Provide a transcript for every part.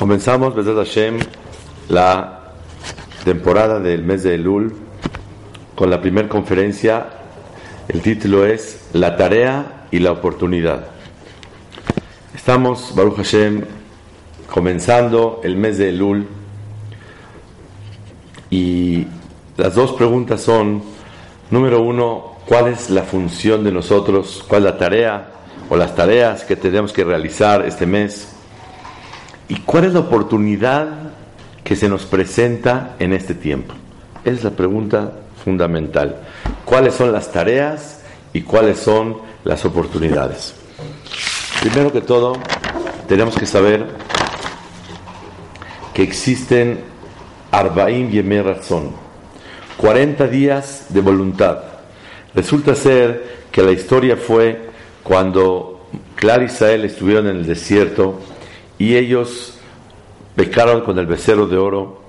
Comenzamos, Besed Hashem, la temporada del mes de Elul con la primera conferencia. El título es La tarea y la oportunidad. Estamos, Baruch Hashem, comenzando el mes de Elul y las dos preguntas son, número uno, ¿cuál es la función de nosotros? ¿Cuál es la tarea o las tareas que tenemos que realizar este mes? ¿Y cuál es la oportunidad que se nos presenta en este tiempo? Es la pregunta fundamental. ¿Cuáles son las tareas y cuáles son las oportunidades? Primero que todo, tenemos que saber que existen Arbaim Yemé Razón, 40 días de voluntad. Resulta ser que la historia fue cuando Clar y Israel estuvieron en el desierto y ellos pecaron con el becerro de oro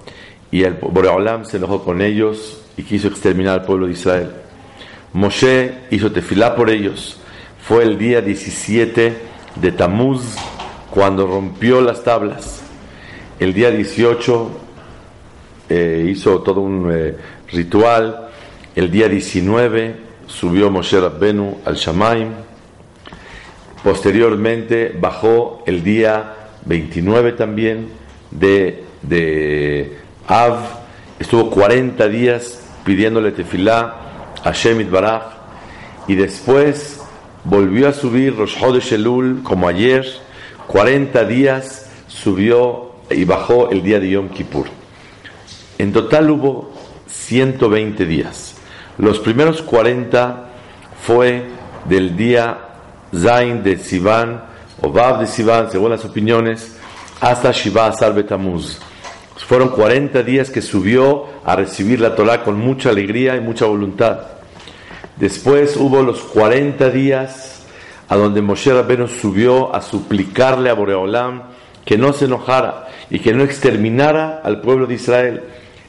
y el Boreolam se enojó con ellos y quiso exterminar al pueblo de Israel. Moshe hizo tefilá por ellos. Fue el día 17 de Tamuz cuando rompió las tablas. El día 18 eh, hizo todo un eh, ritual. El día 19 subió Moshe Rabbenu al Shamaim. Posteriormente bajó el día 29 también de, de Av, estuvo 40 días pidiéndole tefilá a Shemit Baraj y después volvió a subir Rosh Elul como ayer, 40 días subió y bajó el día de Yom Kippur. En total hubo 120 días. Los primeros 40 fue del día Zain de Sivan o Bab de Sivan, según las opiniones, hasta Shiva Asar Betamuz. Fueron 40 días que subió a recibir la Torah con mucha alegría y mucha voluntad. Después hubo los 40 días a donde Moshe Rabbeinu subió a suplicarle a Boreolam que no se enojara y que no exterminara al pueblo de Israel.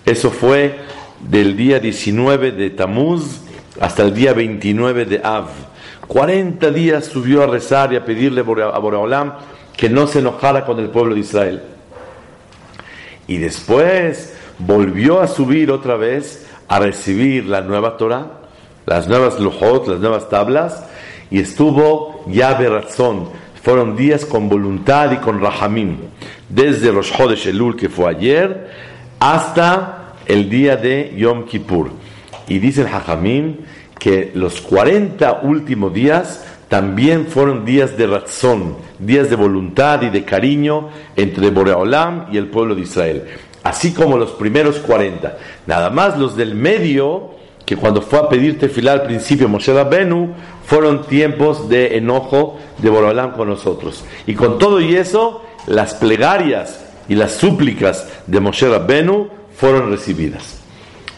Eso fue del día 19 de Tamuz hasta el día 29 de Av. 40 días subió a rezar y a pedirle a Boreolam que no se enojara con el pueblo de Israel. Y después volvió a subir otra vez a recibir la nueva Torah, las nuevas lujot, las nuevas tablas, y estuvo ya razón. Fueron días con voluntad y con rahamim, desde Rosh Chodesh Elul, que fue ayer, hasta el día de Yom Kippur. Y dice el que los 40 últimos días también fueron días de razón, días de voluntad y de cariño entre Boreolam y el pueblo de Israel, así como los primeros 40. Nada más los del medio, que cuando fue a pedir tefilá al principio Moshe Rabbenu, fueron tiempos de enojo de Boreolam con nosotros. Y con todo y eso, las plegarias y las súplicas de Moshe Rabbenu fueron recibidas.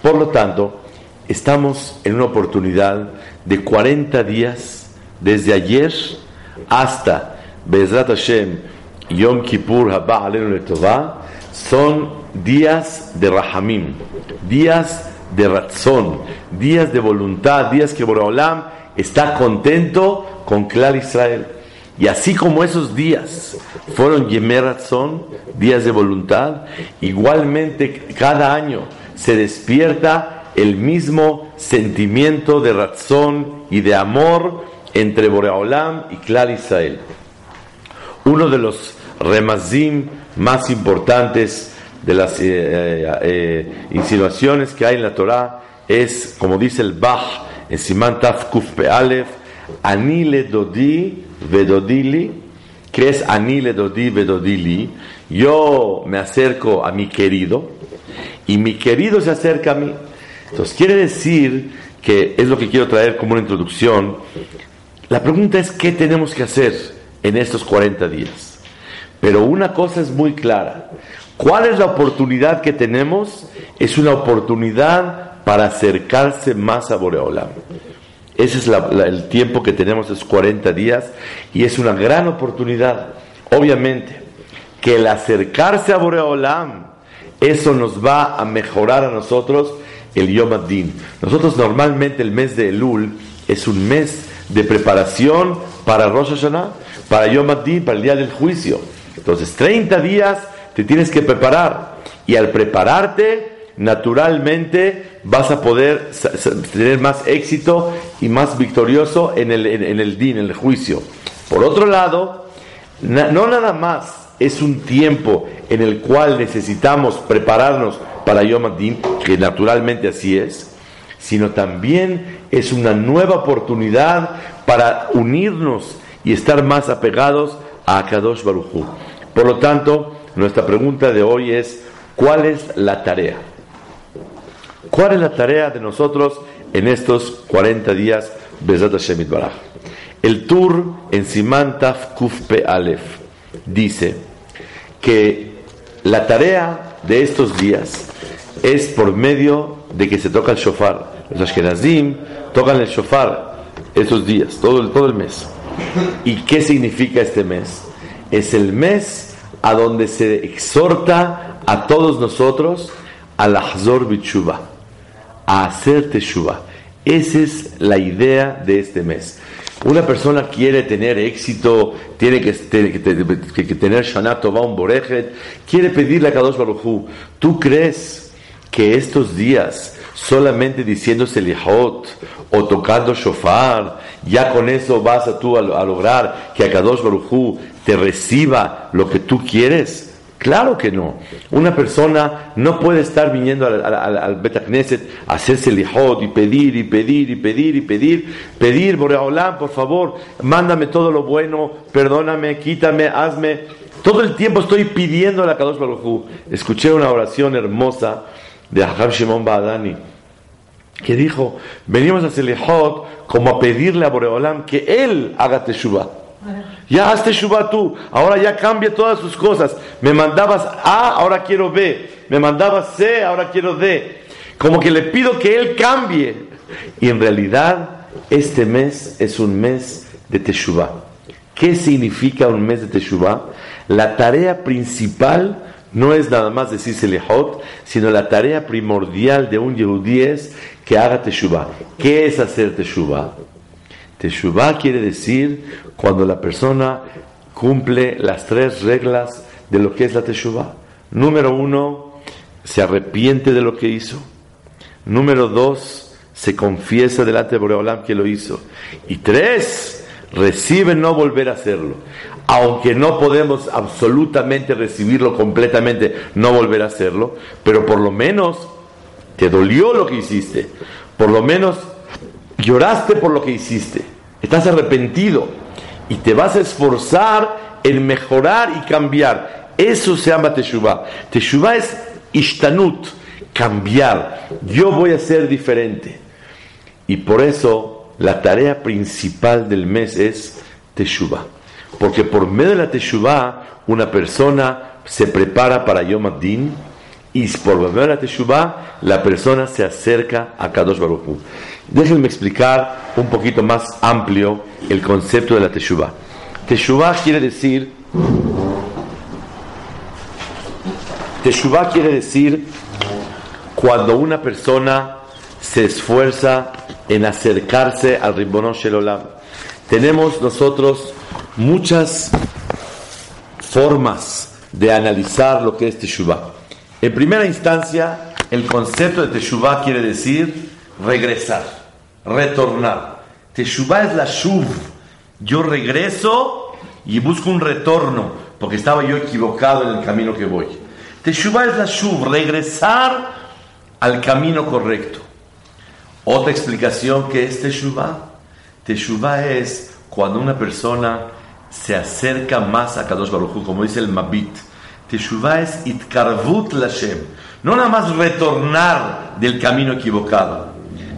Por lo tanto, estamos en una oportunidad de 40 días, desde ayer hasta Bezrat Hashem, Yom Kippur, Haba Letová, son días de Rahamim, días de razón, días de voluntad, días que Boreolam está contento con Clar Israel. Y así como esos días fueron Yemerazón, días de voluntad, igualmente cada año se despierta el mismo sentimiento de razón y de amor entre Boreolam y Clar Israel. Uno de los remazim más importantes de las eh, eh, eh, insinuaciones que hay en la Torah es, como dice el Bach en Siman Taf Kuf Pe'alef, Anile Dodi Vedodili, que es Anile Dodi Vedodili, yo me acerco a mi querido y mi querido se acerca a mí. Entonces quiere decir que es lo que quiero traer como una introducción. La pregunta es qué tenemos que hacer en estos 40 días. Pero una cosa es muy clara. ¿Cuál es la oportunidad que tenemos? Es una oportunidad para acercarse más a Boreolam. Ese es el tiempo que tenemos, es 40 días, y es una gran oportunidad. Obviamente, que el acercarse a Boreolam, eso nos va a mejorar a nosotros el Yom Adin. Nosotros normalmente el mes de Elul es un mes de preparación para Rosh Hashanah, para Yom Adin, para el día del juicio. Entonces, 30 días te tienes que preparar. Y al prepararte, naturalmente vas a poder tener más éxito y más victorioso en el, en, el din, en el juicio. Por otro lado, no nada más es un tiempo en el cual necesitamos prepararnos para Yom Adin, que naturalmente así es, sino también es una nueva oportunidad para unirnos y estar más apegados a Kadosh Baruchu. Por lo tanto, nuestra pregunta de hoy es, ¿cuál es la tarea? ¿Cuál es la tarea de nosotros en estos 40 días Bezat Hashem Baraj? El tour en Simantaf Kufpe Aleph dice que la tarea de estos días es por medio de que se toca el shofar. Los Ashkenazim tocan el shofar esos días, todo el, todo el mes. ¿Y qué significa este mes? Es el mes a donde se exhorta a todos nosotros al Ahzor Bichuba a hacer teshuva. Esa es la idea de este mes. Una persona quiere tener éxito, tiene que, tener Shana Tova un Borejet, quiere pedirle a Kadosh Baruj ¿Tú crees que estos días, solamente diciendo Selihot o tocando Shofar, ya con eso vas a tú a, lograr que a Kadosh Baruj te reciba lo que tú quieres? Claro que no. Una persona no puede estar viniendo al, al, al Betacneset a hacerse lijot y pedir y pedir y pedir y pedir, pedir, Boreolam, por favor, mándame todo lo bueno, perdóname, quítame, hazme. Todo el tiempo estoy pidiendo a la Kadosh Baruj Escuché una oración hermosa de Ahab Shimon Badani que dijo: Venimos a hacer lijot como a pedirle a Boreolam que él haga teshuva. Ya hazte Shubá tú, ahora ya cambia todas sus cosas. Me mandabas A, ahora quiero B. Me mandabas C, ahora quiero D. Como que le pido que Él cambie. Y en realidad, este mes es un mes de Teshuvah. ¿Qué significa un mes de Teshuvah? La tarea principal no es nada más decir Selehot, sino la tarea primordial de un Yehudí es que haga Teshuvah. ¿Qué es hacer Teshuvah? Teshuvah quiere decir cuando la persona cumple las tres reglas de lo que es la Teshuvah. Número uno, se arrepiente de lo que hizo. Número dos, se confiesa delante de Boreolam que lo hizo. Y tres, recibe no volver a hacerlo. Aunque no podemos absolutamente recibirlo completamente, no volver a hacerlo, pero por lo menos te dolió lo que hiciste. Por lo menos lloraste por lo que hiciste estás arrepentido y te vas a esforzar en mejorar y cambiar. Eso se llama Teshuvah. Teshuvah es ishtanut, cambiar. Yo voy a ser diferente. Y por eso la tarea principal del mes es Teshuvah. Porque por medio de la Teshuvah una persona se prepara para Yom Adin y por medio de la Teshuvah la persona se acerca a Kadosh Baruch Déjenme explicar un poquito más amplio el concepto de la Teshuvah. Teshuvah quiere decir. Teshuvah quiere decir cuando una persona se esfuerza en acercarse al Ribbonon Shelolam. Tenemos nosotros muchas formas de analizar lo que es Teshuvah. En primera instancia, el concepto de Teshuvah quiere decir regresar, retornar. Teshuvah es la shuv. Yo regreso y busco un retorno, porque estaba yo equivocado en el camino que voy. Teshuvah es la shuv, regresar al camino correcto. Otra explicación que es Teshuvah. Teshuvah es cuando una persona se acerca más a Kadosh Baruch como dice el Mabit. Teshuvah es itkarvut lashem. No nada más retornar del camino equivocado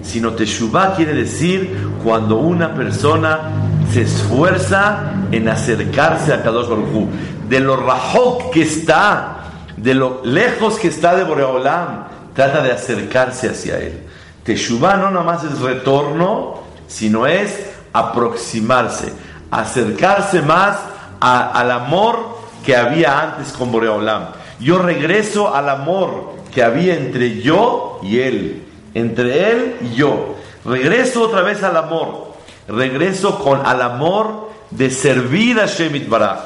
sino Teshuvah quiere decir cuando una persona se esfuerza en acercarse a Kadosh Baruj De lo rajok que está, de lo lejos que está de Boreolam, trata de acercarse hacia él. Teshuvah no más es retorno, sino es aproximarse, acercarse más al amor que había antes con Boreolam. Yo regreso al amor que había entre yo y él, entre él y yo. Regreso otra vez al amor. Regreso con al amor de servir a Shemit Baraj.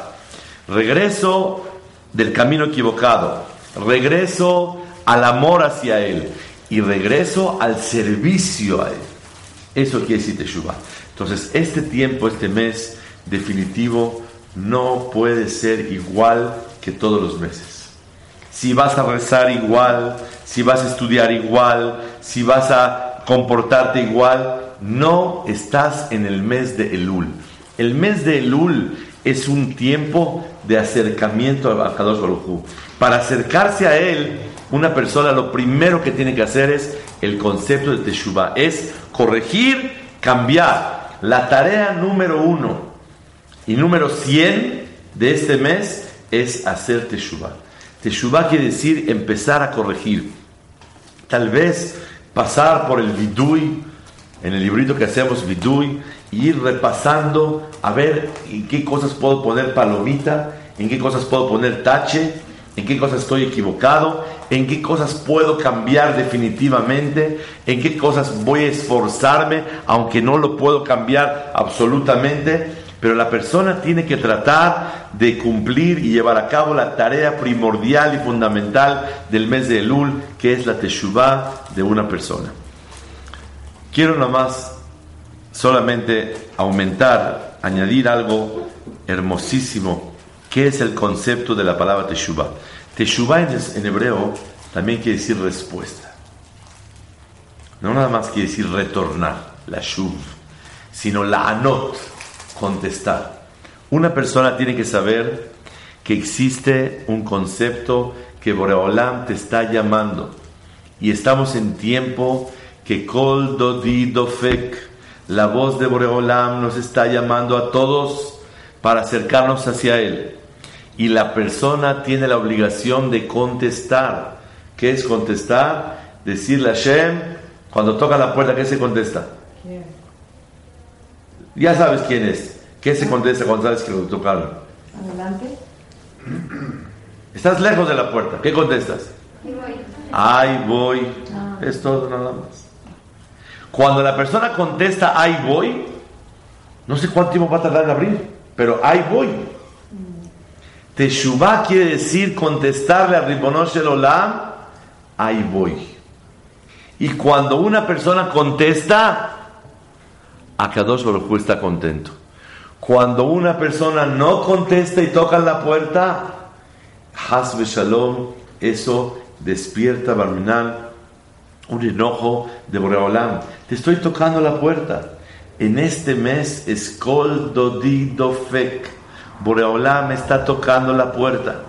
Regreso del camino equivocado. Regreso al amor hacia él. Y regreso al servicio a él. Eso quiere decir Teshuvah. Entonces, este tiempo, este mes definitivo, no puede ser igual que todos los meses. Si vas a rezar igual, si vas a estudiar igual, si vas a comportarte igual, no estás en el mes de Elul. El mes de Elul es un tiempo de acercamiento a Kadosh Baruj Para acercarse a él, una persona lo primero que tiene que hacer es el concepto de Teshuvah, es corregir, cambiar. La tarea número uno y número 100 de este mes es hacer Teshuvah. Teshuvah quiere decir empezar a corregir. Tal vez pasar por el vidui, en el librito que hacemos vidui, y ir repasando a ver en qué cosas puedo poner palomita, en qué cosas puedo poner tache, en qué cosas estoy equivocado, en qué cosas puedo cambiar definitivamente, en qué cosas voy a esforzarme, aunque no lo puedo cambiar absolutamente pero la persona tiene que tratar de cumplir y llevar a cabo la tarea primordial y fundamental del mes de Elul, que es la teshuvah de una persona. Quiero nomás solamente aumentar, añadir algo hermosísimo, que es el concepto de la palabra teshuvah. Teshuvah en, hebreo también quiere decir respuesta. No nada más quiere decir retornar, la shuv, sino la anot contestar. Una persona tiene que saber que existe un concepto que Boreolam te está llamando. Y estamos en tiempo que Kol Dodi Dofek, la voz de Boreolam nos está llamando a todos para acercarnos hacia Él. Y la persona tiene la obligación de contestar. ¿Qué es contestar? Decirle a Hashem, cuando toca la puerta, ¿qué se contesta? Ya sabes quién es. ¿Qué se contesta cuando sabes que lo tocaron? Adelante. Estás lejos de la puerta. ¿Qué contestas? Ahí voy. Ah. Es todo nada más. Cuando la persona contesta ahí voy, no sé cuánto tiempo va a tardar en abrir, pero ahí voy. Mm. Teshuvah quiere decir contestarle a Ribonosh el Olam, ahí voy. Y cuando una persona contesta, Akadosh Baruj está contento. Cuando una persona no contesta y toca la puerta, Hasbe Shalom, eso despierta, Barminal, un enojo de Boreolam. Te estoy tocando la puerta. En este mes es Kol Dodi Dofek. Boreolam está tocando la puerta.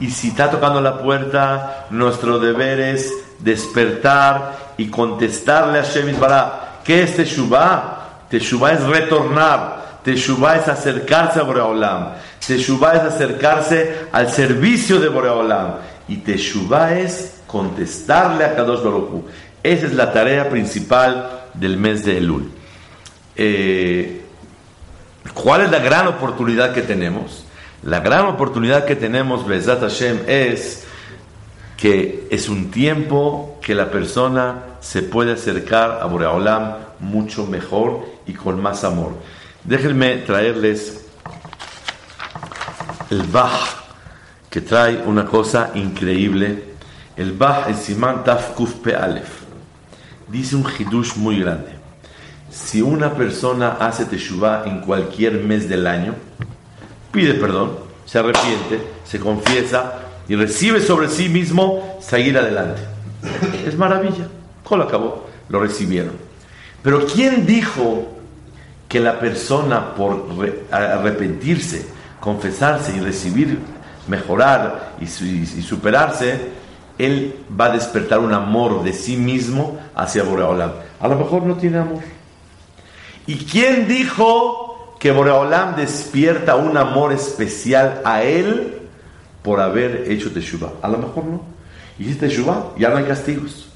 Y si está tocando la puerta, nuestro deber es despertar y contestarle a Shemit Bará. ¿Qué es Teshuvah? Teshuvah es retornar Teshuvah es acercarse a Boreolam. Teshuvah es acercarse al servicio de Boreolam. Y Teshuvah es contestarle a Kadosh Baruch Esa es la tarea principal del mes de Elul. Eh, ¿Cuál es la gran oportunidad que tenemos? La gran oportunidad que tenemos, Bezat Hashem, es que es un tiempo que la persona se puede acercar a Boreolam mucho mejor y con más amor. Déjenme traerles el Bach, que trae una cosa increíble. El Bach es Siman Taf Kuf Pe Dice un hidush muy grande. Si una persona hace Teshuvah en cualquier mes del año, pide perdón, se arrepiente, se confiesa y recibe sobre sí mismo seguir adelante. Es maravilla. lo acabó, lo recibieron. Pero ¿quién dijo que la persona por arrepentirse, confesarse y recibir, mejorar y, superarse, él va a despertar un amor de sí mismo hacia Boreolam. A lo mejor no tiene amor. ¿Y quién dijo que Boreolam despierta un amor especial a él por haber hecho Teshuvah. A lo mejor no. Hiciste Teshuvah, ya no hay castigos.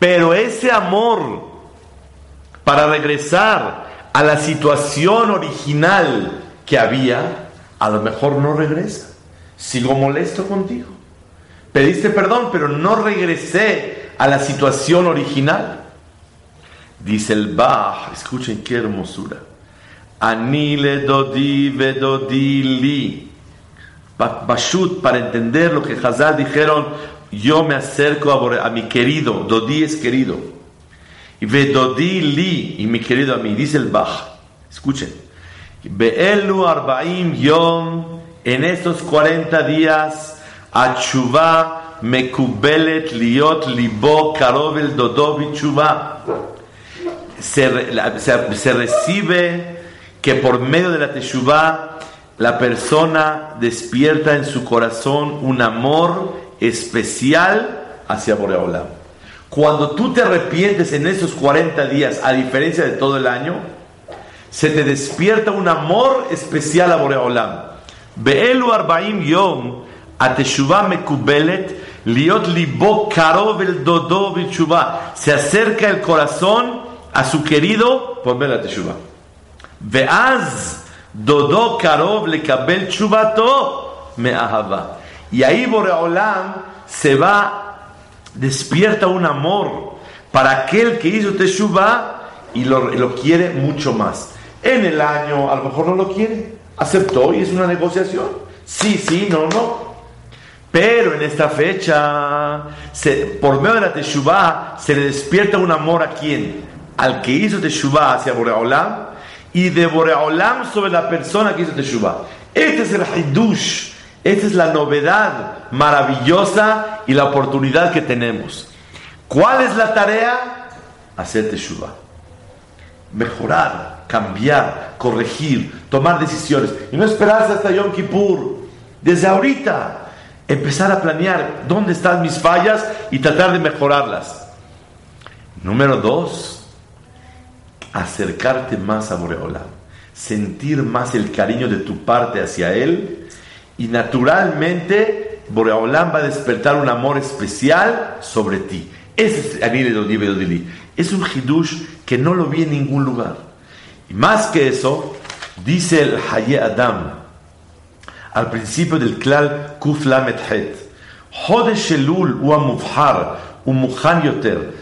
Pero ese amor para regresar a la situación original que había, a lo mejor no regresa. Sigo molesto contigo. Pediste perdón, pero no regresé a la situación original. Dice el Bach, escuchen qué hermosura. Anile dodi vedodi li. Bashut, para entender lo que Hazal dijeron, yo me acerco a, mi querido, Dodi es querido. Y li, y mi querido a mí, dice el Bach. Escuchen. Be'elu arbaim yom, en estos 40 días, achuva mekubelet liot libo karobel dodovi chuva. Se, se, se recibe que por medio de la Teshuvah la persona despierta en su corazón un amor especial hacia Boreolam. Cuando tú te arrepientes en esos 40 días, a diferencia de todo el año, se te despierta un amor especial a Boreolam. Be'elu arbaim yom a Teshuvah mekubelet liot libo karov el dodo Se acerca el corazón a su querido por de la Teshuvah. Veaz Dodo Karov le Kabel Chubato me ahava. Y ahí Boreolam se va, despierta un amor para aquel que hizo Teshuvah y lo, lo quiere mucho más. En el año a lo mejor no lo quiere, aceptó y es una negociación. Sí, sí, no, no. Pero en esta fecha, se, por medio de la Teshuvah, se le despierta un amor a quien? Al que hizo Teshuvah hacia Boreolam y de Boreolam sobre la persona que hizo Teshuvah. Este es el Hidush, esta es la novedad maravillosa y la oportunidad que tenemos. ¿Cuál es la tarea? Hacer Teshuvah. Mejorar, cambiar, corregir, tomar decisiones y no esperarse hasta Yom Kippur. Desde ahorita, empezar a planear dónde están mis fallas y tratar de mejorarlas. Número dos, acercarte más a Boreolam, sentir más el cariño de tu parte hacia Él y naturalmente Boreolam va a despertar un amor especial sobre ti. Ese es Es un hidush que no lo vi en ningún lugar. Y más que eso, dice el Haye Adam al principio del Klal Kuf Lamet Het. Hodesh Elul u Amufhar u Yoter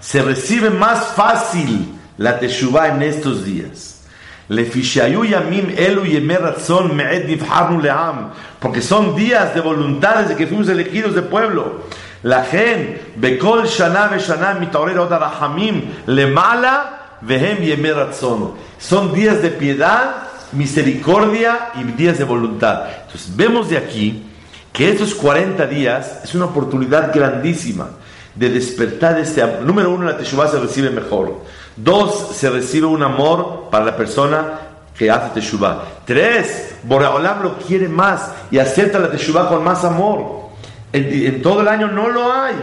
se recibe más fácil la Teshuvah en estos días. Porque son días de voluntades de que fuimos elegidos de pueblo. La gente, Bekol Shana Shana le mala Vehem Son días de piedad, misericordia y días de voluntad. Entonces vemos de aquí que estos 40 días es una oportunidad grandísima de despertar este. Número uno, la Teshuvah se recibe mejor. Dos, se recibe un amor para la persona que hace Teshuvah. Tres, Boreolam lo quiere más y acepta la Teshuvah con más amor. En, todo el año no lo hay.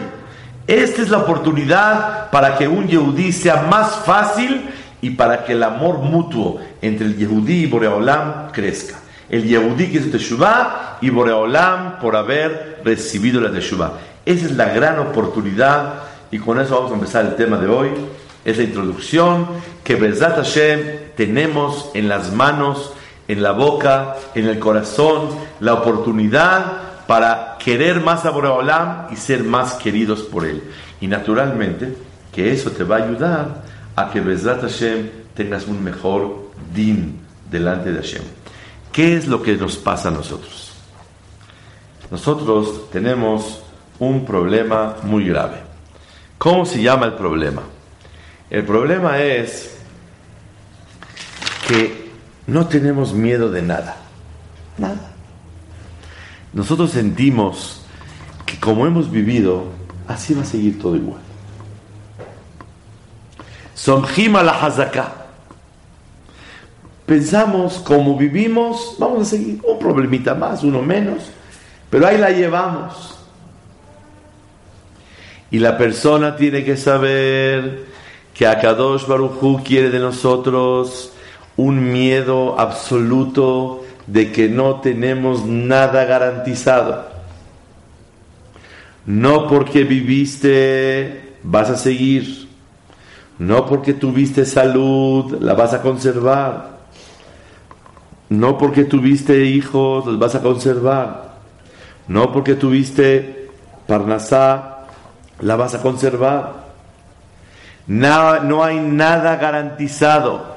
Esta es la oportunidad para que un Yehudí sea más fácil y para que el amor mutuo entre el Yehudí y Boreolam crezca el Yehudí que hizo Teshuvah y Boreolam por haber recibido la Teshuvah. Esa es la gran oportunidad y con eso vamos a empezar el tema de hoy. Es la introducción que Bezat Hashem tenemos en las manos, en la boca, en el corazón, la oportunidad para querer más a Boreolam y ser más queridos por él. Y naturalmente que eso te va a ayudar a que Bezat Hashem tengas un mejor din delante de Hashem. ¿Qué es lo que nos pasa a nosotros? Nosotros tenemos un problema muy grave. ¿Cómo se llama el problema? El problema es que no tenemos miedo de nada. Nada. Nosotros sentimos que como hemos vivido, así va a seguir todo igual. Somjima la hazaká pensamos como vivimos, vamos a seguir un problemita más, uno menos, pero ahí la llevamos. Y la persona tiene que saber que Akadosh Baruchu quiere de nosotros un miedo absoluto de que no tenemos nada garantizado. No porque viviste vas a seguir. No porque tuviste salud la vas a conservar. No porque tuviste hijos los vas a conservar. No porque tuviste parnasá la vas a conservar. No hay nada garantizado.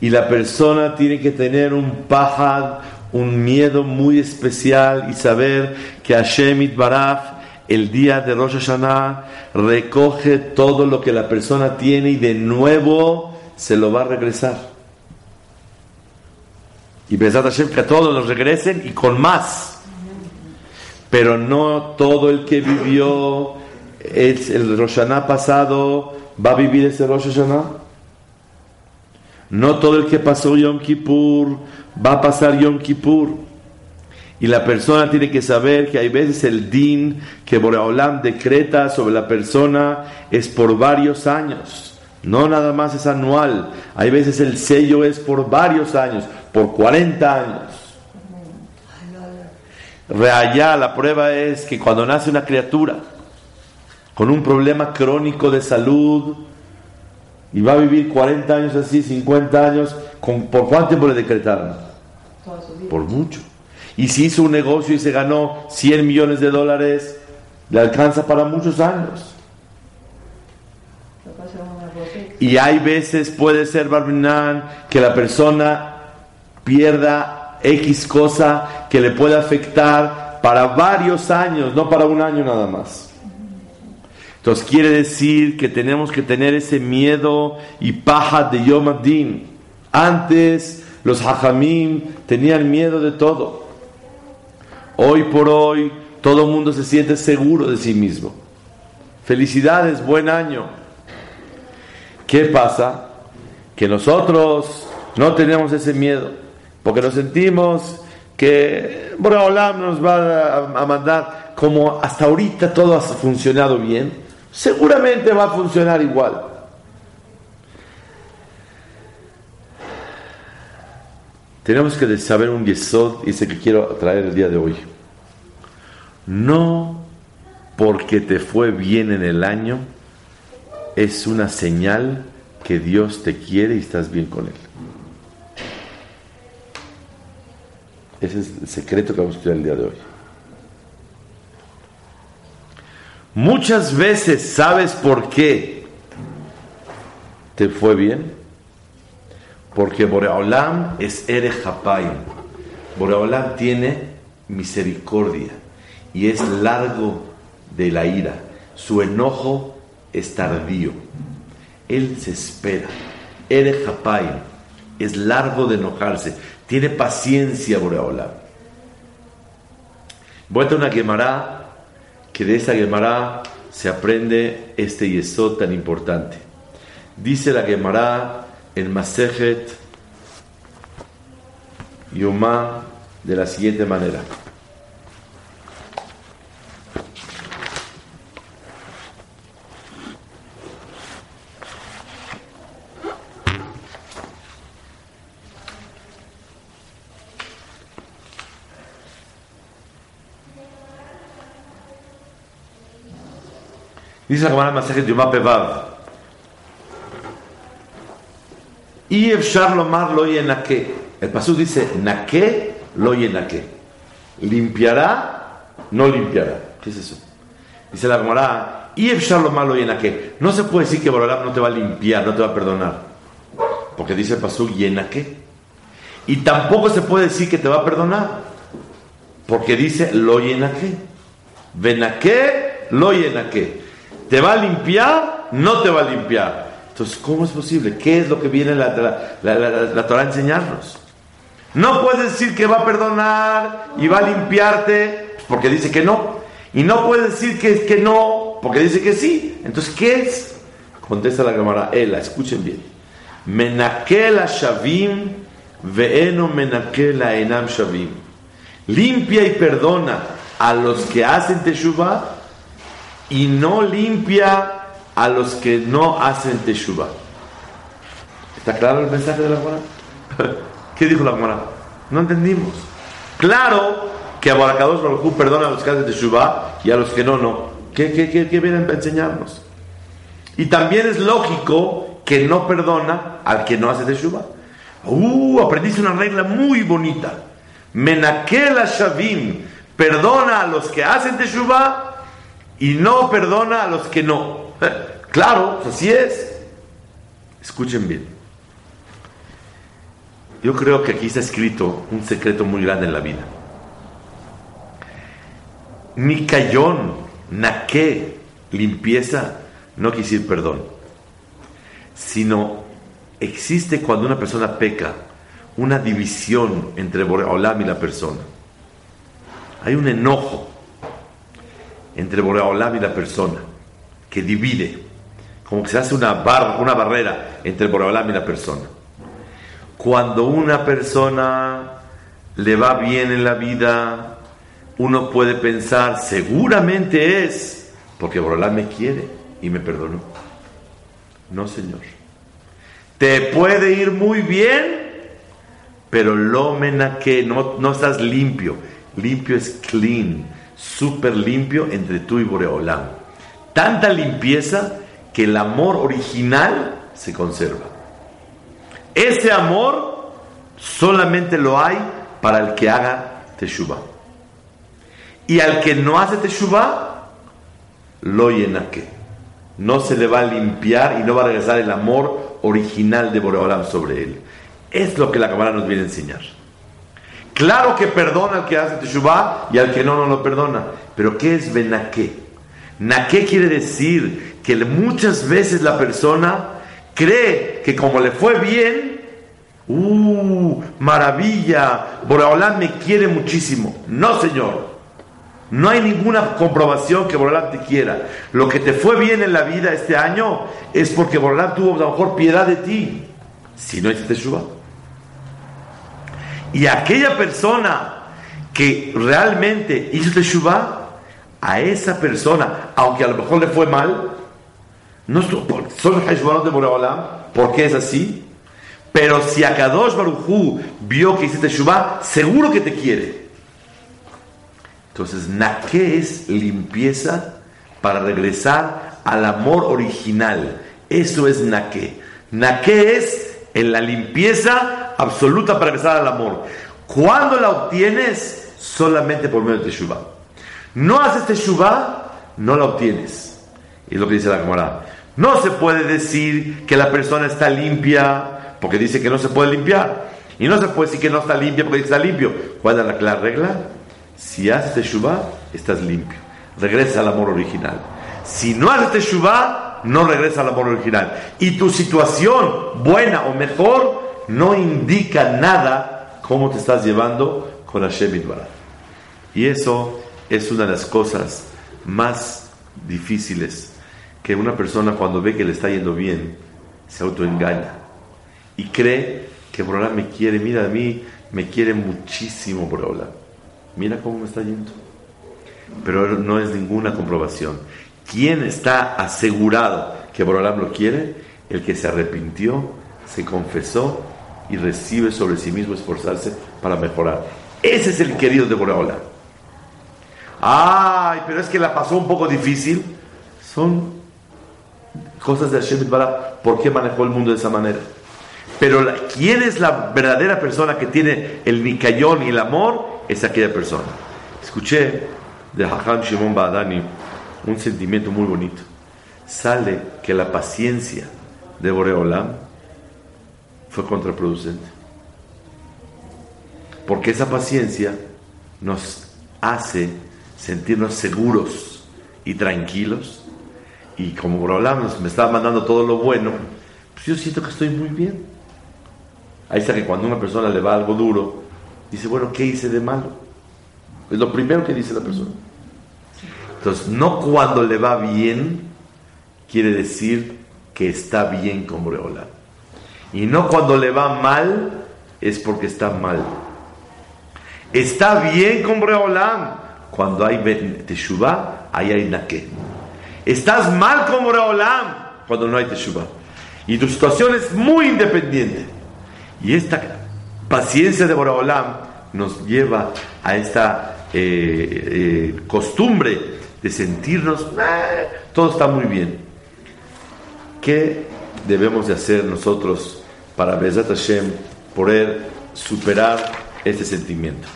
Y la persona tiene que tener un pajad, un miedo muy especial y saber que Hashem Itbaraj, el día de Rosh Hashanah, recoge todo lo que la persona tiene y de nuevo se lo va a regresar. Y pensad Hashem que a todos los regresen y con más. Pero no todo el que vivió el Rosh Hashanah pasado va a vivir ese Rosh. No todo el que pasó Yom Kippur va a pasar Yom Kippur. Y la persona tiene que saber que hay veces el din que Boreolam decreta sobre la persona es por varios años. No nada más es anual. Hay veces el sello es por varios años, por 40 años. Reallá, la prueba es que cuando nace una criatura con un problema crónico de salud, y va a vivir 40 años así, 50 años, ¿por cuánto tiempo le decretaron? Por mucho. Y si hizo un negocio y se ganó 100 millones de dólares, le alcanza para muchos años. Y hay veces, puede ser, Barbinan, que la persona pierda X cosa que le puede afectar para varios años, no para un año nada más. Entonces quiere decir que tenemos que tener ese miedo y paja de Yom Adin. Antes los hajamim tenían miedo de todo. Hoy por hoy todo el mundo se siente seguro de sí mismo. Felicidades, buen año. ¿Qué pasa? Que nosotros no tenemos ese miedo, porque nos sentimos que Boraholam nos va a mandar, como hasta ahorita todo ha funcionado bien, seguramente va a funcionar igual. Tenemos que saber un yesod, y ese que quiero traer el día de hoy. No porque te fue bien en el año, es una señal que Dios te quiere y estás bien con Él. Ese es el secreto que vamos a estudiar el día de hoy. Muchas veces sabes por qué te fue bien. Porque Boreolam es Ere Boreolam tiene misericordia y es largo de la ira. Su enojo es tardío. Él se espera. Ere es largo de enojarse. Tiene paciencia Boreolam. Voy a una quemará que de esa Gemara se aprende este yesod tan importante. Dice la Gemara en Masejet Yomá de la siguiente manera. Dice la Gemara Masejet Yomá Pevav. Y Efshar Lomar lo yenaque. El pasú dice naque lo yenaque. Limpiará, no limpiará. ¿Qué es eso? Dice la Gemara. Y Efshar Lomar lo yenaque. No se puede decir que Borolam no te va a limpiar, no te va a perdonar. Porque dice el pasú yenaque. Y tampoco se puede decir que te va a perdonar. Porque dice lo yenaque. Venaque, lo yenaque. ¿Te va a limpiar? No te va a limpiar. Entonces, ¿cómo es posible? ¿Qué es lo que viene la, la, Torah a enseñarnos? No puedes decir que va a perdonar y va a limpiarte porque dice que no. Y no puedes decir que, que no porque dice que sí. Entonces, ¿qué es? Contesta la cámara, Ela, escuchen bien. Menakela shavim veeno menakela enam shavim. Limpia y perdona a los que hacen teshuvah y no limpia a los que no hacen teshuva. ¿Está claro el mensaje de la Gemara? ¿Qué dijo la Gemara? No entendimos. Claro que Abarakados Baruj perdona a los que hacen teshuva y a los que no, no. ¿Qué, qué, qué, qué vienen a enseñarnos? Y también es lógico que no perdona al que no hace teshuva. Uh, aprendiste una regla muy bonita. Menakel Shavim perdona a los que hacen teshuva y no perdona a los que no. Claro, así es. Escuchen bien. Yo creo que aquí está escrito un secreto muy grande en la vida. Nikayón, naque, limpieza, no quiere perdón, sino existe cuando una persona peca una división entre Boreolam y la persona. Hay un enojo entre Boreolam y la persona que divide, como que se hace una, una barrera entre Boreolam y la persona. Cuando una persona le va bien en la vida, uno puede pensar, seguramente es porque Boreolam me quiere y me perdonó. No, Señor. Te puede ir muy bien, pero lo que no, no estás limpio. Limpio es clean, súper limpio entre tú y Boreolam. Tanta limpieza que el amor original se conserva. Ese amor solamente lo hay para el que haga teshuva. Y al que no hace teshuva, lo llena que no se le va a limpiar y no va a regresar el amor original de Boreolam sobre él. Es lo que la cámara nos viene a enseñar. Claro que perdona al que hace Teshuvah y al que no, no lo perdona. Pero ¿qué es Benaké? Naké quiere decir que muchas veces la persona cree que como le fue bien, ¡uh! Maravilla, Boreolam me quiere muchísimo. No, Señor. No hay ninguna comprobación que Borolán te quiera. Lo que te fue bien en la vida este año es porque Borolán tuvo a lo mejor piedad de ti. Si no hiciste Teshuva. Y aquella persona que realmente hizo Teshuva, a esa persona, aunque a lo mejor le fue mal, no son de Borolán, porque es así. Pero si Akadosh Barujú vio que hiciste Teshuva, seguro que te quiere. Entonces, naque es limpieza para regresar al amor original. Eso es naque. Naque es en la limpieza absoluta para regresar al amor. ¿Cuándo la obtienes? Solamente por medio de Teshuvah. No haces Teshuvah, no la obtienes. Y es lo que dice la Gemara. No se puede decir que la persona está limpia porque dice que no se puede limpiar. Y no se puede decir que no está limpia porque está limpio. ¿Cuál es la regla? Si haces Teshuvah, estás limpio. Regresa al amor original. Si no haces Teshuvah, no regresa al amor original. Y tu situación, buena o mejor, no indica nada cómo te estás llevando con Hashem Itbaraj. Y eso es una de las cosas más difíciles que una persona cuando ve que le está yendo bien se autoengaña y cree que ahora me quiere, mira a mí, me quiere muchísimo ahora mira cómo me está yendo. Pero no es ninguna comprobación. ¿Quién está asegurado que Borolam lo quiere? El que se arrepintió, se confesó y recibe sobre sí mismo esforzarse para mejorar. Ese es el querido de Borolam. Ay, pero es que la pasó un poco difícil. Son cosas de Hashem para ¿Por qué manejó el mundo de esa manera? Pero ¿quién es la verdadera persona que tiene el nicayón y el amor? es aquella persona. Escuché de Hajam Shimon Badani un sentimiento muy bonito. Sale que la paciencia de Boreolam fue contraproducente. Porque esa paciencia nos hace sentirnos seguros y tranquilos. Y como Boreolam me estaba mandando todo lo bueno, pues yo siento que estoy muy bien. Ahí está que cuando una persona le va algo duro, Dice, bueno, ¿qué hice de malo? Es lo primero que dice la persona. Entonces, no cuando le va bien, quiere decir que está bien con Boreolam. Y no cuando le va mal, es porque está mal. Está bien con Boreolam. Cuando hay Teshuvah, ahí hay Naké. Estás mal como Boreolam cuando no hay Teshuvah. Y tu situación es muy independiente. Y esta paciencia de Boreolam nos lleva a esta eh, eh, costumbre de sentirnos, todo está muy bien. ¿Qué debemos de hacer nosotros para Bezat Hashem poder superar este sentimiento?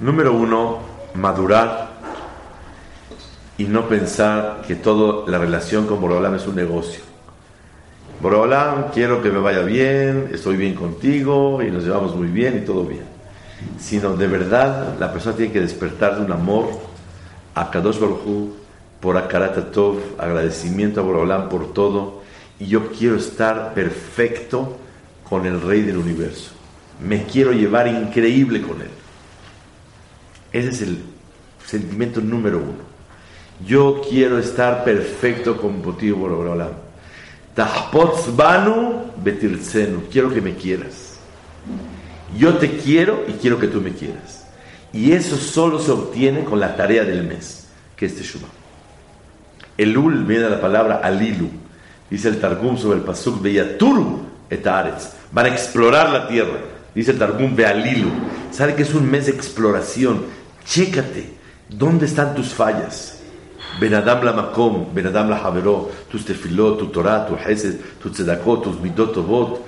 Número uno, madurar y no pensar que toda la relación con Borolam es un negocio. Borolam, quiero que me vaya bien, estoy bien contigo y nos llevamos muy bien y todo bien. Sino de verdad la persona tiene que despertar de un amor a Kadosh Baruj por Akarat Tov, agradecimiento a Borolam por todo. Y yo quiero estar perfecto con el Rey del Universo. Me quiero llevar increíble con él. Ese es el sentimiento número uno. Yo quiero estar perfecto con motivo Borolam. Banu betircenu. Quiero que me quieras. Yo te quiero y quiero que tú me quieras. Y eso solo se obtiene con la tarea del mes, que es Teshuvah. Elul viene de la palabra alilu. Dice el Targum sobre el Pasuk Beyaturu etares. Van a explorar la tierra. Dice el Targum Bealilu. ¿Sabe que es un mes de exploración? Chécate. ¿Dónde están tus fallas? Benadam la makom, Benadam la javeró, tus tefilot, tu Torah, tu Hesed, tu tzedakot, tus midot tovot.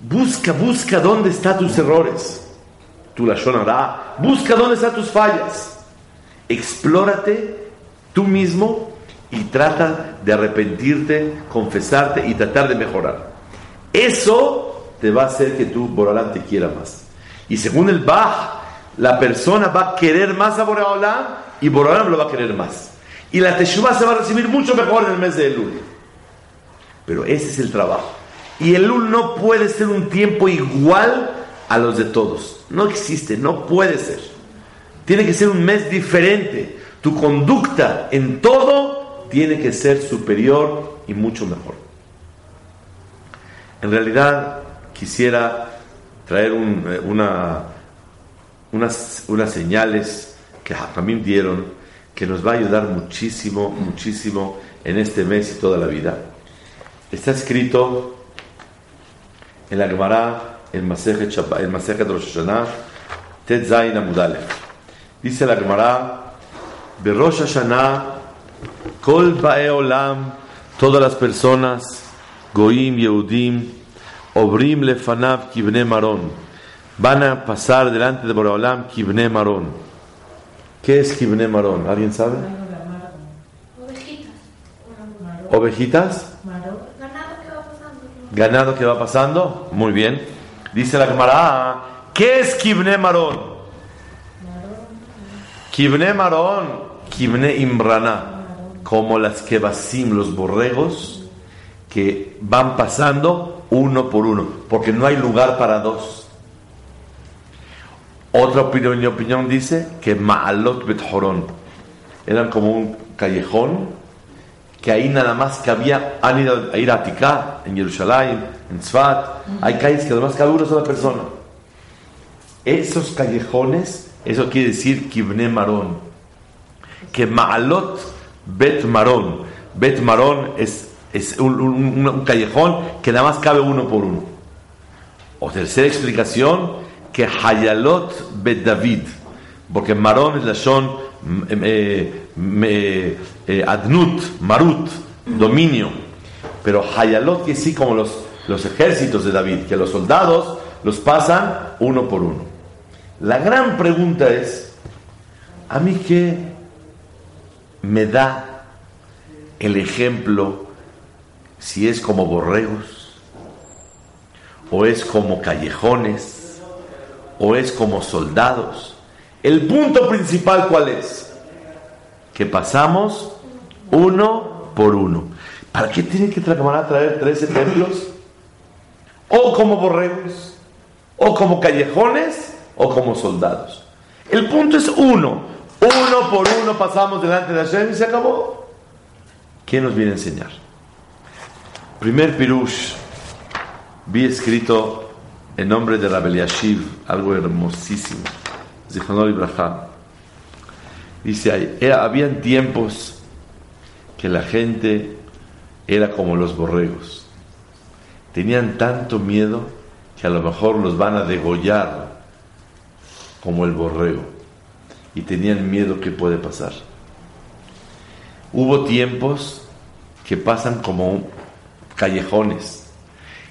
Busca, busca dónde están tus errores. Tu la shonará. Busca dónde están tus fallas. Explórate tú mismo y trata de arrepentirte, confesarte y tratar de mejorar. Eso te va a hacer que tú, Borolán, te quiera más. Y según el Bach, la persona va a querer más a Borolán y Borolán lo va a querer más. Y la Teshuvah se va a recibir mucho mejor en el mes de Elul. Pero ese es el trabajo. Y Elul no puede ser un tiempo igual a los de todos. No existe, no puede ser. Tiene que ser un mes diferente. Tu conducta en todo tiene que ser superior y mucho mejor. En realidad quisiera traer eh, una, unas, unas señales que también dieron que nos va a ayudar muchísimo, muchísimo en este mes y toda la vida. Está escrito en la Gemara, en Masejet de Rosh Hashanah, Tet Zayin Dice la Gemara, Berosh Hashanah, Kol Bae Olam, todas las personas, Goim, Yehudim, Obrim Lefanav, Kibne Maron, van a pasar delante de Boreolam, Kibne Maron. ¿Qué es Kibne Marón? ¿Alguien sabe? Ovejitas. ¿Ovejitas? Ganado que va pasando. ¿Ganado que? Muy bien. Dice la Gemara, ¿qué es Kibne Marón? Kibne Marón, Kibne Imrana, como las kebasim, los borregos, que van pasando uno por uno, porque no hay lugar para dos. Otra opinión, mi opinión dice que Ma'alot Bet Horon eran como un callejón que ahí nada más cabía, han ido a ir a Tika, en Jerusalén, en Tzfat, hay calles que nada más cabe una sola persona. Esos callejones, eso quiere decir Kibne Marón, que Ma'alot Bet Marón, Bet Marón es, es un, un callejón que nada más cabe uno por uno. O tercera explicación, que Hayalot Bet David, porque Marón es la son eh, eh, Adnut, Marut, dominio, pero Hayalot que sí como los, los ejércitos de David, que los soldados los pasan uno por uno. La gran pregunta es, ¿a mí qué me da el ejemplo si es como borregos o es como callejones? O es como soldados. El punto principal cuál es? Que pasamos uno por uno. ¿Para qué tiene que traer tres ejemplos? O como borregos, o como callejones, o como soldados. El punto es uno. Uno por uno pasamos delante de Hashem y se acabó. ¿Qué nos viene a enseñar? Primer pirush. vi escrito en nombre de Rabel Yashiv algo hermosísimo. Zichronol Ibrahim. Dice, habían tiempos que la gente era como los borregos. Tenían tanto miedo que a lo mejor los van a degollar como el borrego. Y tenían miedo que puede pasar. Hubo tiempos que pasan como callejones,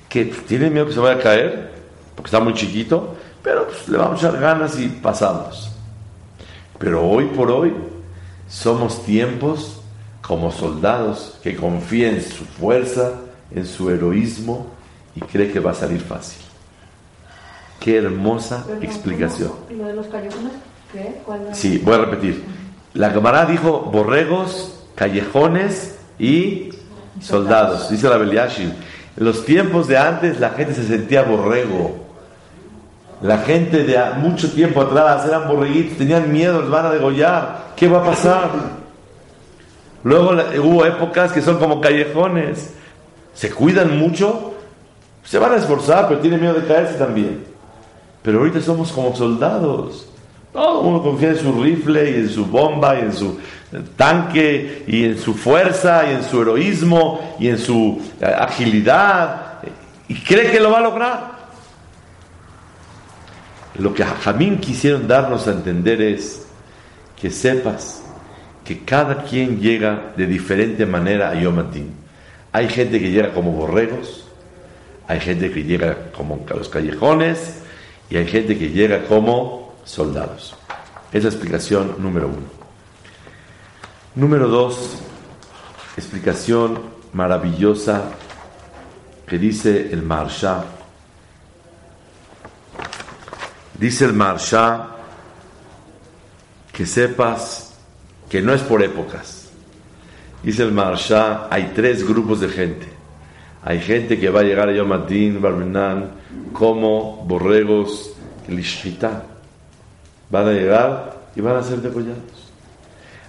que tienen miedo que se vaya a caer, porque está muy chiquito, pero pues, le vamos a echar ganas y pasamos. Pero hoy por hoy somos tiempos como soldados que confían en su fuerza, en su heroísmo y cree que va a salir fácil. Qué hermosa explicación. ¿Lo de los callejones? ¿Qué? Sí, voy a repetir. La camarada dijo borregos, callejones y soldados. Dice la Beliashi. En los tiempos de antes la gente se sentía borrego. La gente de mucho tiempo atrás eran borreguitos, tenían miedo, les van a degollar. ¿Qué va a pasar? Luego hubo épocas que son como callejones. Se cuidan mucho, se van a esforzar, pero tienen miedo de caerse también. Pero ahorita somos como soldados. Todo uno confía en su rifle y en su bomba y en su tanque y en su fuerza y en su heroísmo y en su eh, agilidad y cree que lo va a lograr. Lo que Jamín quisieron darnos a entender es que sepas que cada quien llega de diferente manera a Yom Hay gente que llega como borregos, hay gente que llega como a los callejones, y hay gente que llega como soldados. Es la explicación número uno. Número dos, explicación maravillosa que dice el Marsha. Dice el Marsha que sepas que no es por épocas. Dice el Marsha, hay tres grupos de gente. Hay gente que va a llegar a Yom Adin, Barmenan, como borregos lishita. Van a llegar y van a ser degollados.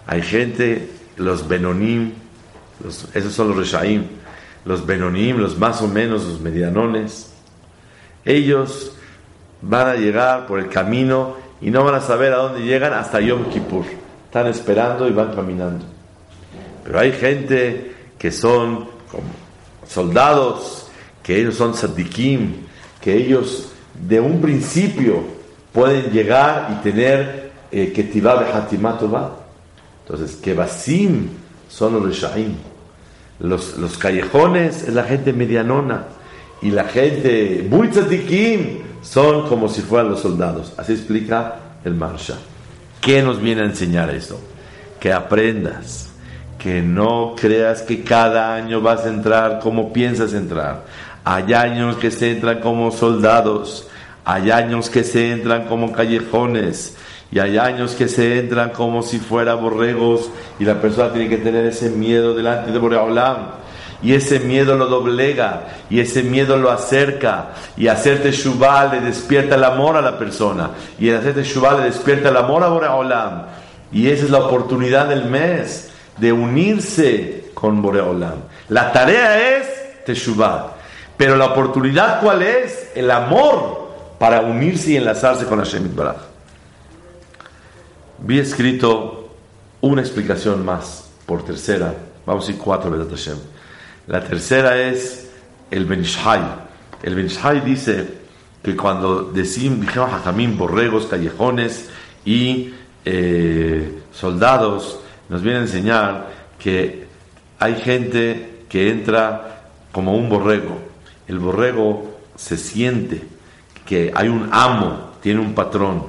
Hay gente, los Benonim, esos son los Reshaim, los Benonim, los más o menos, los medianones, ellos van a llegar por el camino y no van a saber a dónde llegan hasta Yom Kippur. Están esperando y van caminando. Pero hay gente que son como soldados, que ellos son tzadikim, que ellos de un principio pueden llegar y tener eh, que va. Entonces, que basim son los reshaim. Los, los callejones es la gente medianona. Y la gente muy tzadikim son como si fueran los soldados. Así explica el Marsha. ¿Qué nos viene a enseñar eso? Que aprendas que no creas que cada año vas a entrar como piensas entrar. Hay años que se entran como soldados, hay años que se entran como callejones y hay años que se entran como si fuera borregos y la persona tiene que tener ese miedo delante de Boreolam. Y ese miedo lo doblega, y ese miedo lo acerca, y hacerte shubá le despierta el amor a la persona, y el hacerte shubá le despierta el amor a Boreolam. Y esa es la oportunidad del mes, de unirse con Boreolam. La tarea es Teshuvah. Pero la oportunidad, ¿cuál es? El amor para unirse y enlazarse con Hashem Baraj. Vi escrito una explicación más, por tercera. Vamos a ir cuatro, ¿verdad, Hashem? La tercera es el Benishai. El Benishai dice que cuando decimos, dijimos Jajamín, borregos, callejones y eh, soldados, nos viene a enseñar que hay gente que entra como un borrego el borrego se siente hay un amo, tiene un patrón,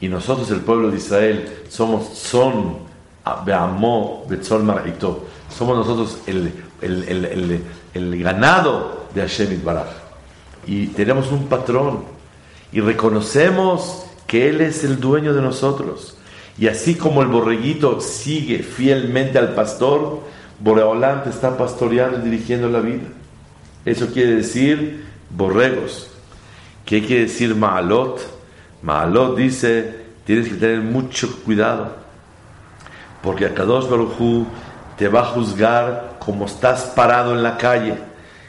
y nosotros, el pueblo de Israel, somos son, beamó, betzol marito, somos nosotros el, el, ganado de Hashem. Y tenemos un patrón, y reconocemos que Él es el dueño de nosotros. Y así como el borreguito sigue fielmente al pastor, Boreolán está pastoreando y dirigiendo la vida. Eso quiere decir borregos. ¿Qué quiere decir Maalot? Maalot dice, tienes que tener mucho cuidado, porque Akadosh Baruj te va a juzgar como estás parado en la calle,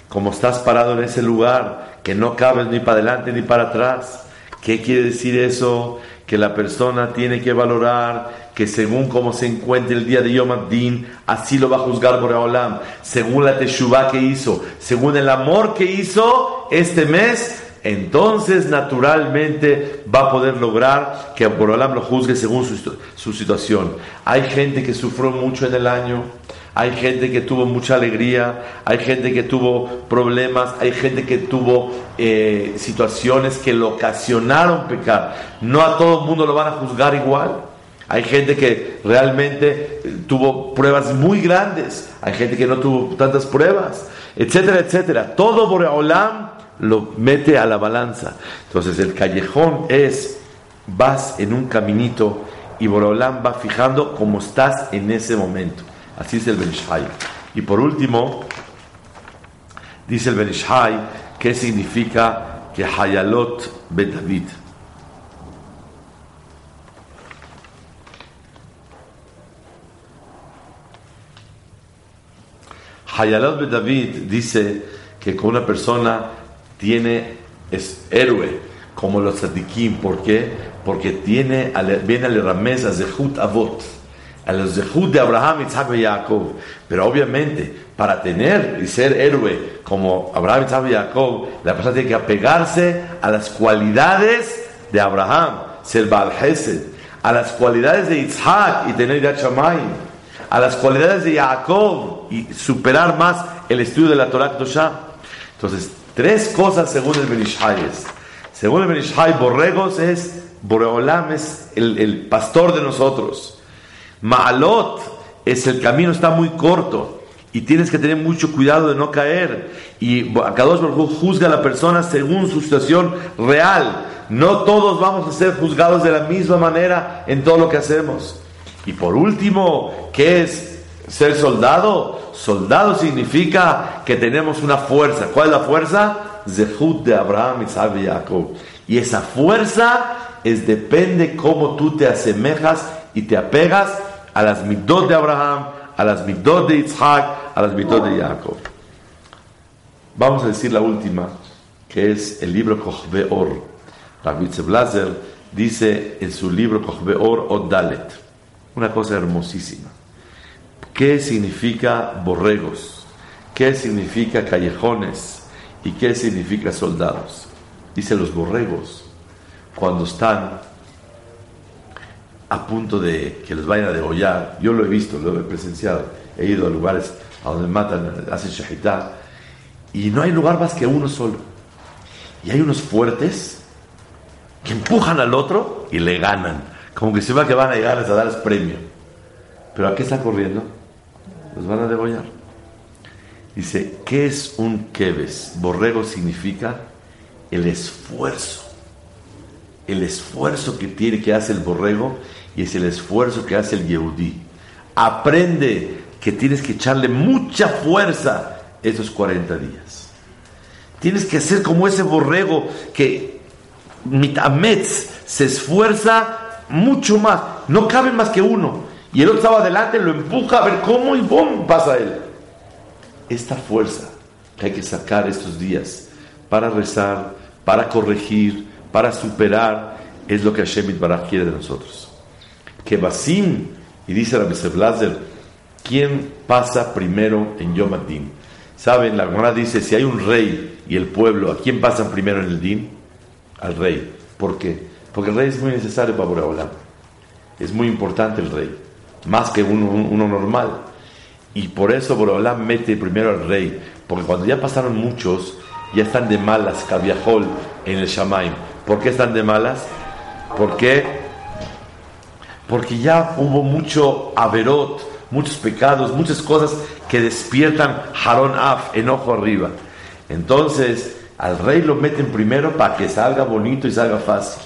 como estás parado en ese lugar, que no cabes ni para adelante ni para atrás. ¿Qué quiere decir eso? Que la persona tiene que valorar que según cómo se encuentre el día de Yom Din, así lo va a juzgar Boreolam. Según la Teshuvah que hizo, según el amor que hizo este mes, entonces naturalmente va a poder lograr que Boreolam lo juzgue según su, su situación. Hay gente que sufrió mucho en el año, hay gente que tuvo mucha alegría, hay gente que tuvo problemas, hay gente que tuvo eh, situaciones que lo ocasionaron pecar. No a todo el mundo lo van a juzgar igual. Hay gente que realmente eh, tuvo pruebas muy grandes, hay gente que no tuvo tantas pruebas, etcétera, etcétera. Todo Boreolam lo mete a la balanza. Entonces el callejón es, vas en un caminito y Boreolam va fijando cómo estás en ese momento. Así es el Benishai. Y por último, dice el Benishai, ¿qué significa que Hayalot Ben David? Hayalot Ben David dice que con una persona tiene, es héroe, como los tzadikim. ¿Por qué? Porque tiene, viene al Ramesa Zehut Avot a los de Abraham, Isaac y Jacob. Pero obviamente, para tener y ser héroe como Abraham, Isaac y Jacob, la persona tiene que apegarse a las cualidades de Abraham, ser Baal Hesed, a las cualidades de Isaac y tener Yachamay, a las cualidades de Jacob y superar más el estudio de la Torah Kedoshah. Entonces, tres cosas según el Benishai Según el Benishai, borregos es, Boreolam es el, el pastor de nosotros. Maalot es el camino, está muy corto y tienes que tener mucho cuidado de no caer. Y Akadosh Baruj juzga a la persona según su situación real. No todos vamos a ser juzgados de la misma manera en todo lo que hacemos. Y por último, ¿qué es ser soldado? Soldado significa que tenemos una fuerza. ¿Cuál es la fuerza? Zehut de Abraham, Isaac y Jacob. Y esa fuerza es depende cómo tú te asemejas y te apegas a las midot de Abraham, a las midot de Isaac, a las midot de Jacob. Vamos a decir la última, que es el libro Kochbe Or. Rabbi Blazer dice en su libro Kochbe Or Dalet, una cosa hermosísima. ¿Qué significa borregos? ¿Qué significa callejones? ¿Y qué significa soldados? Dice los borregos, cuando están a punto de que los vayan a degollar. Yo lo he visto, lo he presenciado. He ido a lugares a donde matan, hacen shahitá. Y no hay lugar más que uno solo. Y hay unos fuertes que empujan al otro y le ganan. Como que se va que van a llegar a darles premio. Pero ¿a qué están corriendo? Los van a degollar. Dice, ¿qué es un keves? Borrego significa el esfuerzo. El esfuerzo que tiene, que hace el borrego y es el esfuerzo que hace el Yehudí. Aprende que tienes que echarle mucha fuerza esos 40 días. Tienes que ser como ese borrego que mitametz se esfuerza mucho más. No cabe más que uno. Y el otro estaba adelante, lo empuja a ver cómo y ¡bum! pasa él. Esta fuerza que hay que sacar estos días para rezar, para corregir, para superar, es lo que Hashem Baraj quiere de nosotros que Basim, y dice la Blazer, ¿quién pasa primero en Yom Adin? Saben, la Gemara dice, si hay un rey y el pueblo, ¿a quién pasan primero en el Din? Al rey. ¿Por qué? Porque el rey es muy necesario para Boreolam. Es muy importante el rey, más que uno, normal. Y por eso Boreolam mete primero al rey, porque cuando ya pasaron muchos, ya están de malas, Kaviahol, en el Shamaim. ¿Por qué están de malas? Porque porque ya hubo mucho averot, muchos pecados, muchas cosas que despiertan Harón Af, enojo arriba. Entonces, al rey lo meten primero para que salga bonito y salga fácil.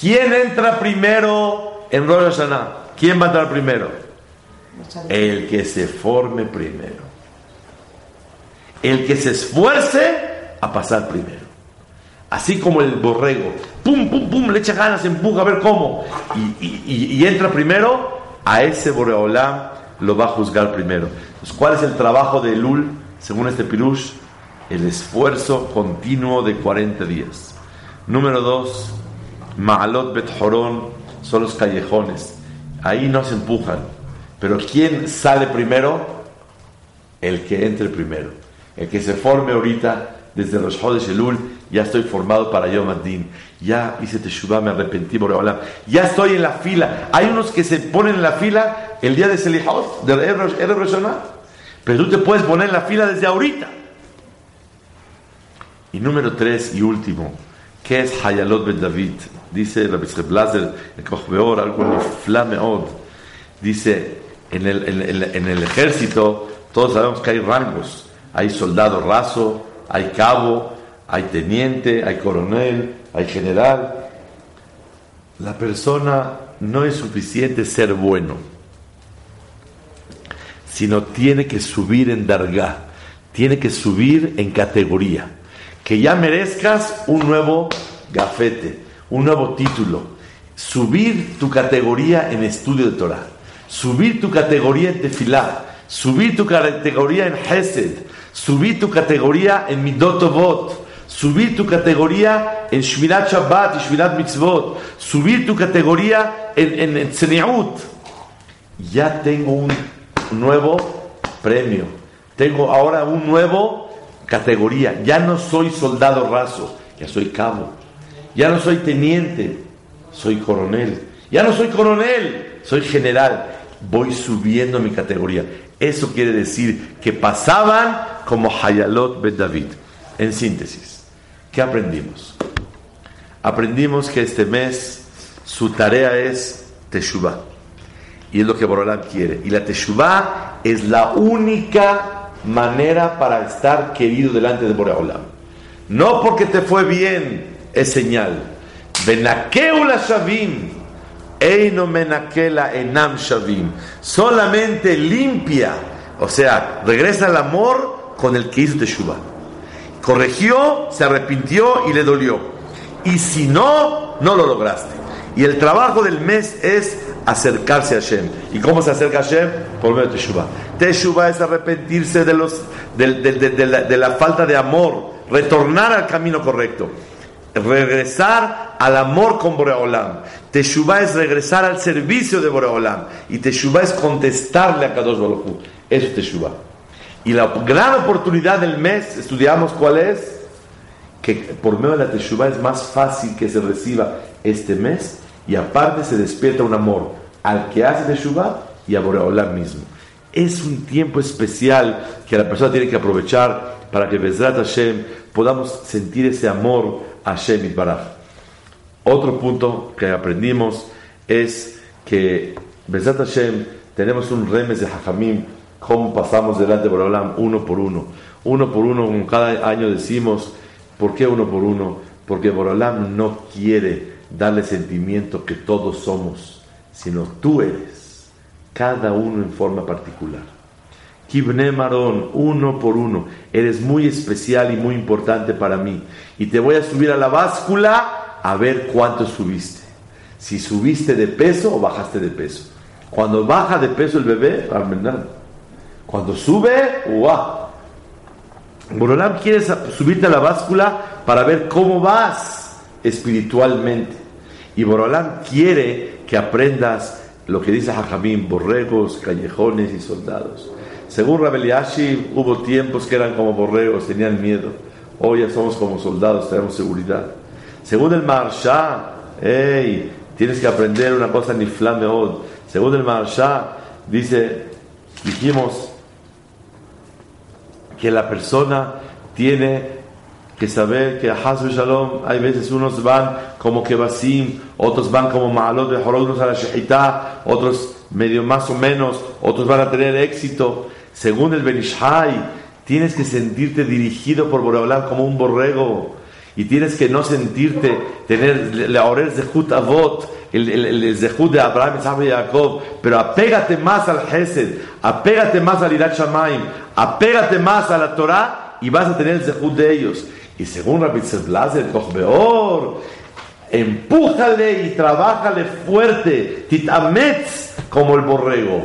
¿Quién entra primero en Rosh Hashanah? ¿Quién va a entrar primero? El que se forme primero. El que se esfuerce a pasar primero. Así como el borrego pum, pum, pum, le echa ganas, empuja a ver cómo. Y, entra primero, a ese Boreolam lo va a juzgar primero. ¿cuál es el trabajo de Lul, según este Pirush? el esfuerzo continuo de 40 días. Número dos, Ma'alot Bet Jorón son los callejones. Ahí no se empujan. Pero ¿quién sale primero? El que entre primero. El que se forme ahorita desde los Jodes Elul. Ya estoy formado para Yom Adin. Ya hice Teshuvah, me arrepentí, Boreolam. Ya estoy en la fila. Hay unos que se ponen en la fila el día de Selihot, del Erev. Pero tú te puedes poner en la fila desde ahorita. Y número tres y último, ¿qué es Hayalot Ben David? Dice Rabbi Blaser, el Kochbeor, algo flameod. Dice, en el, en, el, ejército, todos sabemos que hay rangos. Hay soldado raso, hay cabo, hay teniente, hay coronel, hay general. La persona no es suficiente ser bueno, sino tiene que subir en dargá, tiene que subir en categoría que ya merezcas un nuevo gafete, un nuevo título, subir tu categoría en estudio de Torah, subir tu categoría en tefilá, subir tu categoría en hesed, subir tu categoría en midotovot, subir tu categoría en shmirat shabbat y shmirat mitzvot, subir tu categoría en, en, Ya tengo un nuevo premio, tengo ahora un nuevo categoría. Ya no soy soldado raso, ya soy cabo. Ya no soy teniente, soy coronel. Ya no soy coronel, soy general. Voy subiendo mi categoría. Eso quiere decir que pasaban como Hayalot Ben David. En síntesis, ¿qué aprendimos? Aprendimos que este mes su tarea es Teshuvah. Y es lo que Borolam quiere. Y la Teshuvah es la única manera para estar querido delante de Boreolam. No porque te fue bien, es señal. Benakeula Shavim, Eino Menakela Enam Shavim. Solamente limpia, o sea, regresa al amor con el que hizo Teshuvah. Corrigió, se arrepintió y le dolió. Y si no, no lo lograste. Y el trabajo del mes es acercarse a Hashem. ¿Y cómo se acerca a Hashem? Por medio de Teshuvah. Teshuvah es arrepentirse de, los, de, la, falta de amor, retornar al camino correcto, regresar al amor con Boreolam. Teshuvah es regresar al servicio de Boreolam. Y Teshuvah es contestarle a Kadosh Baruj Eso es Teshuvah. Y la gran oportunidad del mes, estudiamos cuál es, que por medio de la Teshuvah es más fácil que se reciba este mes y aparte se despierta un amor al que hace Teshuvah y a Boreolam mismo. Es un tiempo especial que la persona tiene que aprovechar para que Bezrat Hashem podamos sentir ese amor a Hashem Baraj. Otro punto que aprendimos es que Bezrat Hashem tenemos un remes de Hajamim, cómo pasamos delante de Boreolam uno por uno. Uno por uno, como cada año decimos, ¿por qué uno por uno? Porque Boreolam no quiere darle sentimiento que todos somos, sino tú eres cada uno en forma particular. Kibne Marón, uno por uno, eres muy especial y muy importante para mí. Y te voy a subir a la báscula a ver cuánto subiste. Si subiste de peso o bajaste de peso. Cuando baja de peso el bebé, cuando sube, ¡guau! Borolam quiere subirte a la báscula para ver cómo vas espiritualmente. Y Borolam quiere que aprendas lo que dice Jajamín, borregos, callejones y soldados. Según Rabeliashi, hubo tiempos que eran como borregos, tenían miedo. Hoy ya somos como soldados, tenemos seguridad. Según el Marsha, hey, tienes que aprender una cosa ni flameod. Según el Marsha, dice, dijimos que la persona tiene que saber que a Hasbe Shalom hay veces unos van como que Basim, otros van como Maalot de unos a la Shehita, otros medio más o menos, otros van a tener éxito. Según el Benishai, tienes que sentirte dirigido por Boreolam como un borrego y tienes que no sentirte, tener la orel Zehut Avot, el, el, Zehut de Abraham, Isaac y Jacob, pero apégate más al Hesed, apégate más al Irat Shamaim, apégate más a la Torah y vas a tener el Zehut de ellos. Y según Rabbi Blaser, Kochbeor, empújale y trabájale fuerte, titametz como el borrego.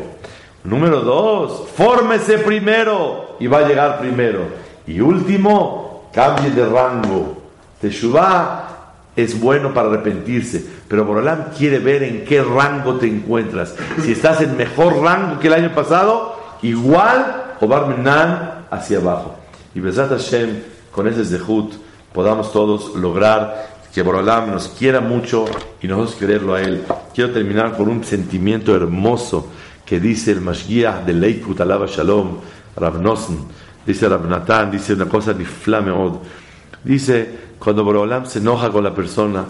Número dos, fórmese primero y va a llegar primero. Y último, cambie de rango. Teshuvah es bueno para arrepentirse, pero Borolam quiere ver en qué rango te encuentras. Si estás en mejor rango que el año pasado, igual o Barmenan hacia abajo. Y Besat Hashem, con ese Zehut, podamos todos lograr que Borolam nos quiera mucho y nosotros quererlo a Él. Quiero terminar con un sentimiento hermoso que dice el Mashgiach de Leikut Alaba Shalom, Rav dice Rav Natan, dice una cosa de od. Dice, cuando Borolam se enoja con la persona,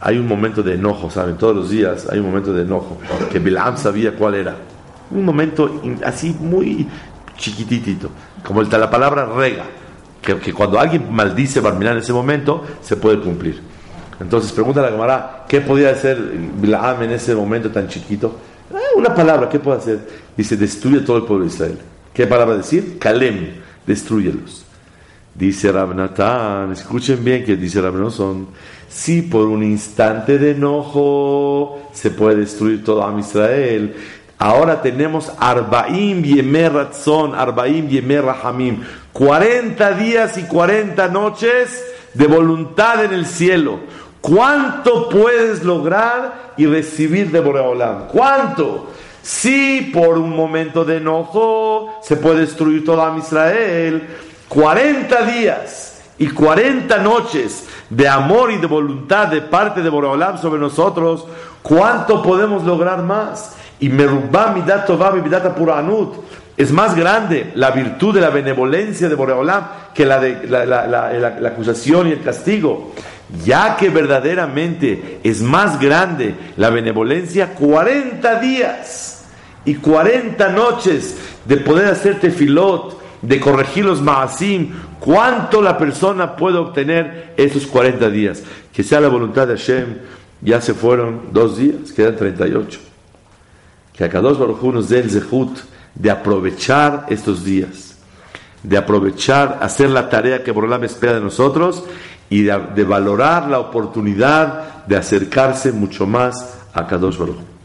hay un momento de enojo, ¿saben? Todos los días hay un momento de enojo, que Bilam sabía cuál era. Un momento así muy chiquitito, como el, la palabra rega, que, cuando alguien maldice Barminan en ese momento, se puede cumplir. Entonces pregunta a la cámara, ¿qué podía hacer Bilam en ese momento tan chiquito? Eh, una palabra, ¿qué puede hacer? Dice, destruye todo el pueblo de Israel. ¿Qué palabra decir? Kalem, destruyelos. Dice Rabnatán, escuchen bien que dice Rabnatán, si por un instante de enojo se puede destruir todo a Israel, ahora tenemos Arbaim Yemer Arbaim Yemer Rahamim, 40 días y 40 noches de voluntad en el cielo. ¿Cuánto puedes lograr y recibir de Boreolam? ¿Cuánto? Si por un momento de enojo se puede destruir todo a Israel, 40 días y 40 noches de amor y de voluntad de parte de Boreolam sobre nosotros, ¿cuánto podemos lograr más? Y es más grande la virtud de la benevolencia de Boreolam que la, de, la, acusación y el castigo. Ya que verdaderamente es más grande la benevolencia, 40 días y 40 noches de poder hacer tefilot, de corregir los maasim, cuánto la persona puede obtener esos 40 días. Que sea la voluntad de Hashem, ya se fueron dos días, quedan 38. Que a cada dos nos dé zehut de aprovechar estos días, de aprovechar, hacer la tarea que Borolam espera de nosotros y de, valorar la oportunidad de acercarse mucho más a Kadosh Baruch